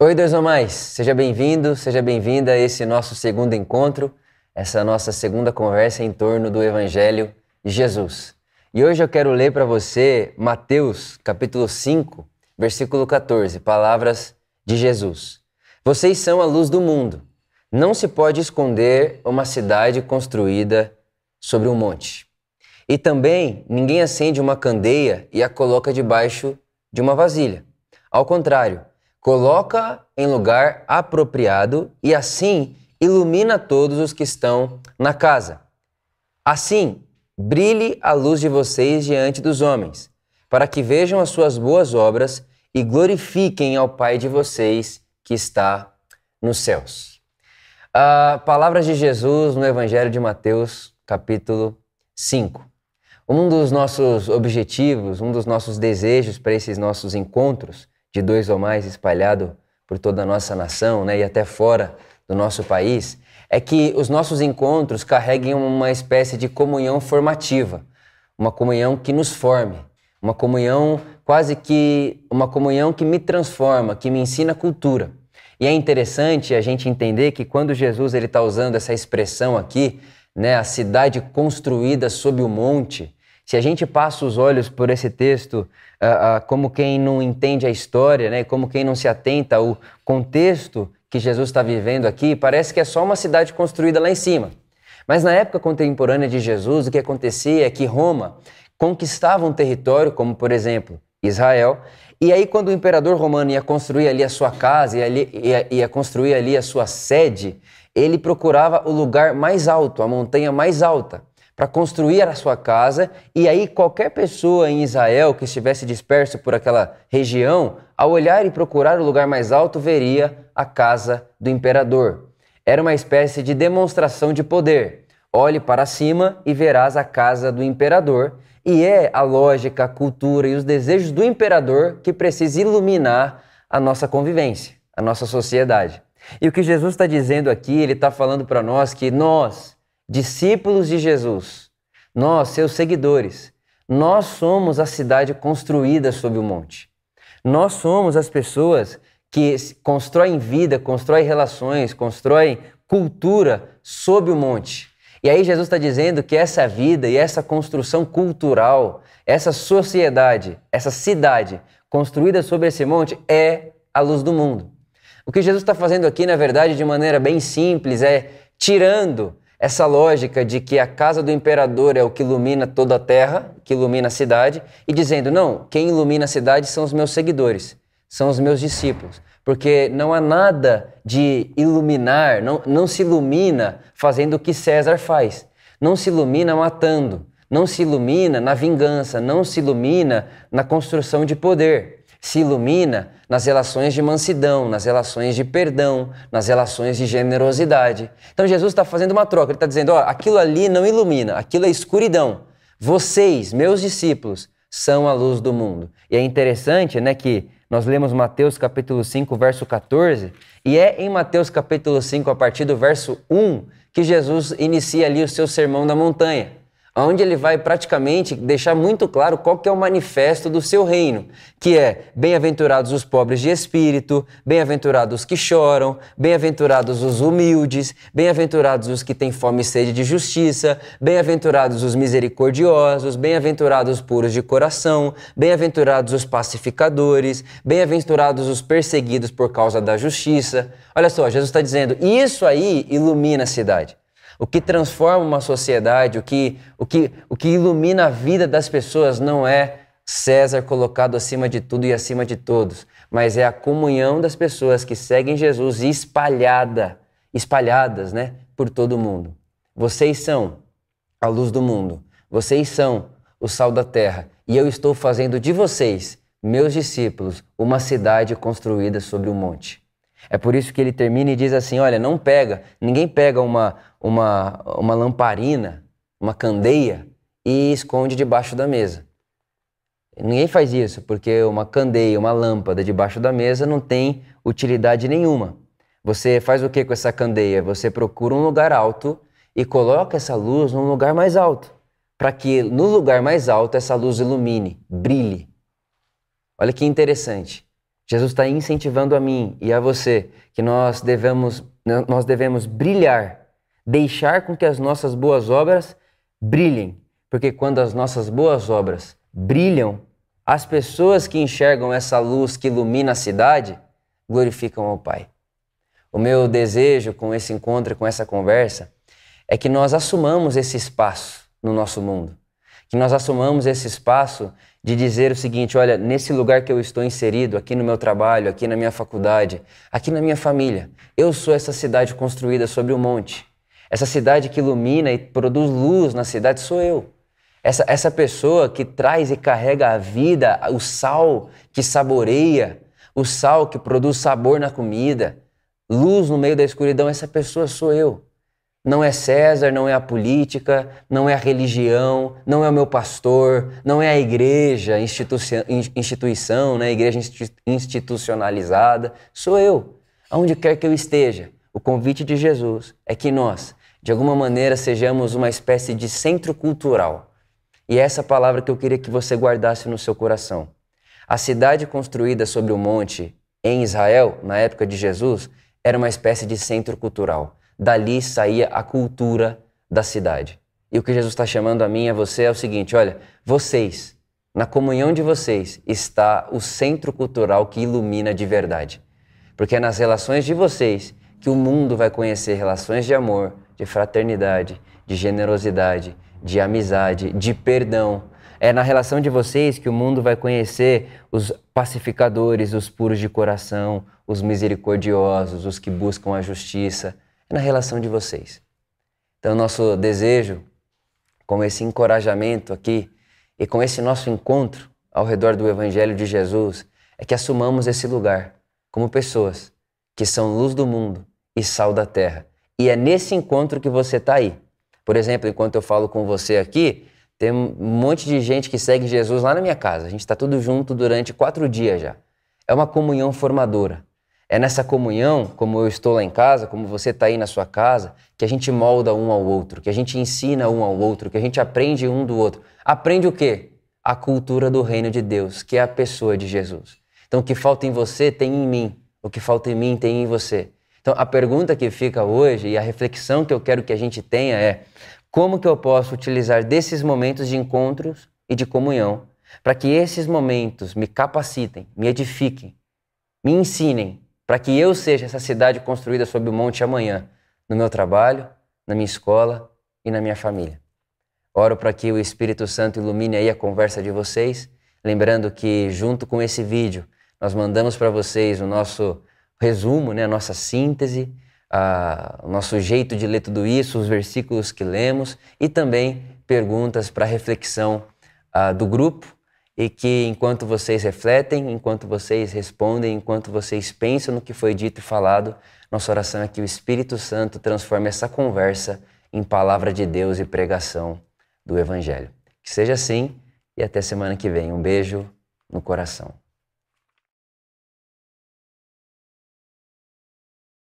Oi, dois ou mais, seja bem-vindo, seja bem-vinda a esse nosso segundo encontro, essa nossa segunda conversa em torno do Evangelho de Jesus. E hoje eu quero ler para você Mateus, capítulo 5, versículo 14, palavras de Jesus. Vocês são a luz do mundo. Não se pode esconder uma cidade construída sobre um monte. E também ninguém acende uma candeia e a coloca debaixo de uma vasilha. Ao contrário, coloca em lugar apropriado e assim ilumina todos os que estão na casa. Assim, brilhe a luz de vocês diante dos homens, para que vejam as suas boas obras e glorifiquem ao Pai de vocês que está nos céus. Uh, palavras de Jesus no Evangelho de Mateus, capítulo 5. Um dos nossos objetivos, um dos nossos desejos para esses nossos encontros de dois ou mais espalhado por toda a nossa nação né, e até fora do nosso país, é que os nossos encontros carreguem uma espécie de comunhão formativa, uma comunhão que nos forme, uma comunhão quase que uma comunhão que me transforma, que me ensina cultura. E é interessante a gente entender que quando Jesus ele está usando essa expressão aqui, né, a cidade construída sob o monte, se a gente passa os olhos por esse texto uh, uh, como quem não entende a história, né, como quem não se atenta ao contexto que Jesus está vivendo aqui, parece que é só uma cidade construída lá em cima. Mas na época contemporânea de Jesus, o que acontecia é que Roma conquistava um território, como por exemplo Israel, e aí quando o imperador romano ia construir ali a sua casa, ia, ia, ia construir ali a sua sede, ele procurava o lugar mais alto, a montanha mais alta para construir a sua casa, e aí qualquer pessoa em Israel que estivesse disperso por aquela região, ao olhar e procurar o lugar mais alto, veria a casa do imperador. Era uma espécie de demonstração de poder. Olhe para cima e verás a casa do imperador, e é a lógica, a cultura e os desejos do imperador que precisa iluminar a nossa convivência, a nossa sociedade. E o que Jesus está dizendo aqui, ele está falando para nós que nós, discípulos de Jesus, nós, seus seguidores, nós somos a cidade construída sob o monte. Nós somos as pessoas que constroem vida, constroem relações, constroem cultura sob o monte. E aí Jesus está dizendo que essa vida e essa construção cultural, essa sociedade, essa cidade construída sobre esse monte é a luz do mundo. O que Jesus está fazendo aqui, na verdade, de maneira bem simples, é tirando essa lógica de que a casa do imperador é o que ilumina toda a terra, que ilumina a cidade, e dizendo: não, quem ilumina a cidade são os meus seguidores, são os meus discípulos. Porque não há nada de iluminar, não, não se ilumina fazendo o que César faz, não se ilumina matando, não se ilumina na vingança, não se ilumina na construção de poder se ilumina nas relações de mansidão, nas relações de perdão, nas relações de generosidade. Então Jesus está fazendo uma troca, ele está dizendo: ó, aquilo ali não ilumina, aquilo é escuridão. Vocês, meus discípulos, são a luz do mundo. E é interessante, né, que nós lemos Mateus capítulo 5, verso 14, e é em Mateus capítulo 5, a partir do verso 1, que Jesus inicia ali o seu sermão da montanha onde ele vai praticamente deixar muito claro qual que é o manifesto do seu reino, que é bem-aventurados os pobres de espírito, bem-aventurados os que choram, bem-aventurados os humildes, bem-aventurados os que têm fome e sede de justiça, bem-aventurados os misericordiosos, bem-aventurados os puros de coração, bem-aventurados os pacificadores, bem-aventurados os perseguidos por causa da justiça. Olha só, Jesus está dizendo, isso aí ilumina a cidade. O que transforma uma sociedade, o que, o, que, o que ilumina a vida das pessoas não é César colocado acima de tudo e acima de todos, mas é a comunhão das pessoas que seguem Jesus espalhada, espalhadas, né, por todo o mundo. Vocês são a luz do mundo. Vocês são o sal da terra, e eu estou fazendo de vocês, meus discípulos, uma cidade construída sobre um monte. É por isso que ele termina e diz assim: olha, não pega, ninguém pega uma, uma, uma lamparina, uma candeia e esconde debaixo da mesa. Ninguém faz isso, porque uma candeia, uma lâmpada debaixo da mesa não tem utilidade nenhuma. Você faz o que com essa candeia? Você procura um lugar alto e coloca essa luz num lugar mais alto, para que no lugar mais alto essa luz ilumine, brilhe. Olha que interessante. Jesus está incentivando a mim e a você que nós devemos, nós devemos brilhar, deixar com que as nossas boas obras brilhem, porque quando as nossas boas obras brilham, as pessoas que enxergam essa luz que ilumina a cidade glorificam ao Pai. O meu desejo com esse encontro, com essa conversa, é que nós assumamos esse espaço no nosso mundo. Que nós assumamos esse espaço de dizer o seguinte: olha, nesse lugar que eu estou inserido, aqui no meu trabalho, aqui na minha faculdade, aqui na minha família, eu sou essa cidade construída sobre um monte. Essa cidade que ilumina e produz luz na cidade sou eu. Essa, essa pessoa que traz e carrega a vida, o sal que saboreia, o sal que produz sabor na comida, luz no meio da escuridão, essa pessoa sou eu. Não é César, não é a política, não é a religião, não é o meu pastor, não é a igreja, instituição, instituição né? igreja institucionalizada. Sou eu. Aonde quer que eu esteja, o convite de Jesus é que nós, de alguma maneira, sejamos uma espécie de centro cultural. E é essa palavra que eu queria que você guardasse no seu coração. A cidade construída sobre o monte em Israel, na época de Jesus, era uma espécie de centro cultural. Dali saía a cultura da cidade. E o que Jesus está chamando a mim e a você é o seguinte: olha, vocês, na comunhão de vocês, está o centro cultural que ilumina de verdade. Porque é nas relações de vocês que o mundo vai conhecer relações de amor, de fraternidade, de generosidade, de amizade, de perdão. É na relação de vocês que o mundo vai conhecer os pacificadores, os puros de coração, os misericordiosos, os que buscam a justiça. É na relação de vocês. Então, nosso desejo, com esse encorajamento aqui e com esse nosso encontro ao redor do Evangelho de Jesus, é que assumamos esse lugar como pessoas que são luz do mundo e sal da terra. E é nesse encontro que você está aí. Por exemplo, enquanto eu falo com você aqui, tem um monte de gente que segue Jesus lá na minha casa. A gente está tudo junto durante quatro dias já. É uma comunhão formadora. É nessa comunhão, como eu estou lá em casa, como você está aí na sua casa, que a gente molda um ao outro, que a gente ensina um ao outro, que a gente aprende um do outro. Aprende o quê? A cultura do reino de Deus, que é a pessoa de Jesus. Então, o que falta em você tem em mim, o que falta em mim tem em você. Então, a pergunta que fica hoje e a reflexão que eu quero que a gente tenha é: como que eu posso utilizar desses momentos de encontros e de comunhão para que esses momentos me capacitem, me edifiquem, me ensinem para que eu seja essa cidade construída sob o monte amanhã, no meu trabalho, na minha escola e na minha família. Oro para que o Espírito Santo ilumine aí a conversa de vocês, lembrando que junto com esse vídeo nós mandamos para vocês o nosso resumo, né, a nossa síntese, a, o nosso jeito de ler tudo isso, os versículos que lemos e também perguntas para reflexão a, do grupo e que enquanto vocês refletem, enquanto vocês respondem, enquanto vocês pensam no que foi dito e falado, nossa oração é que o Espírito Santo transforme essa conversa em palavra de Deus e pregação do Evangelho. Que seja assim e até semana que vem. Um beijo no coração.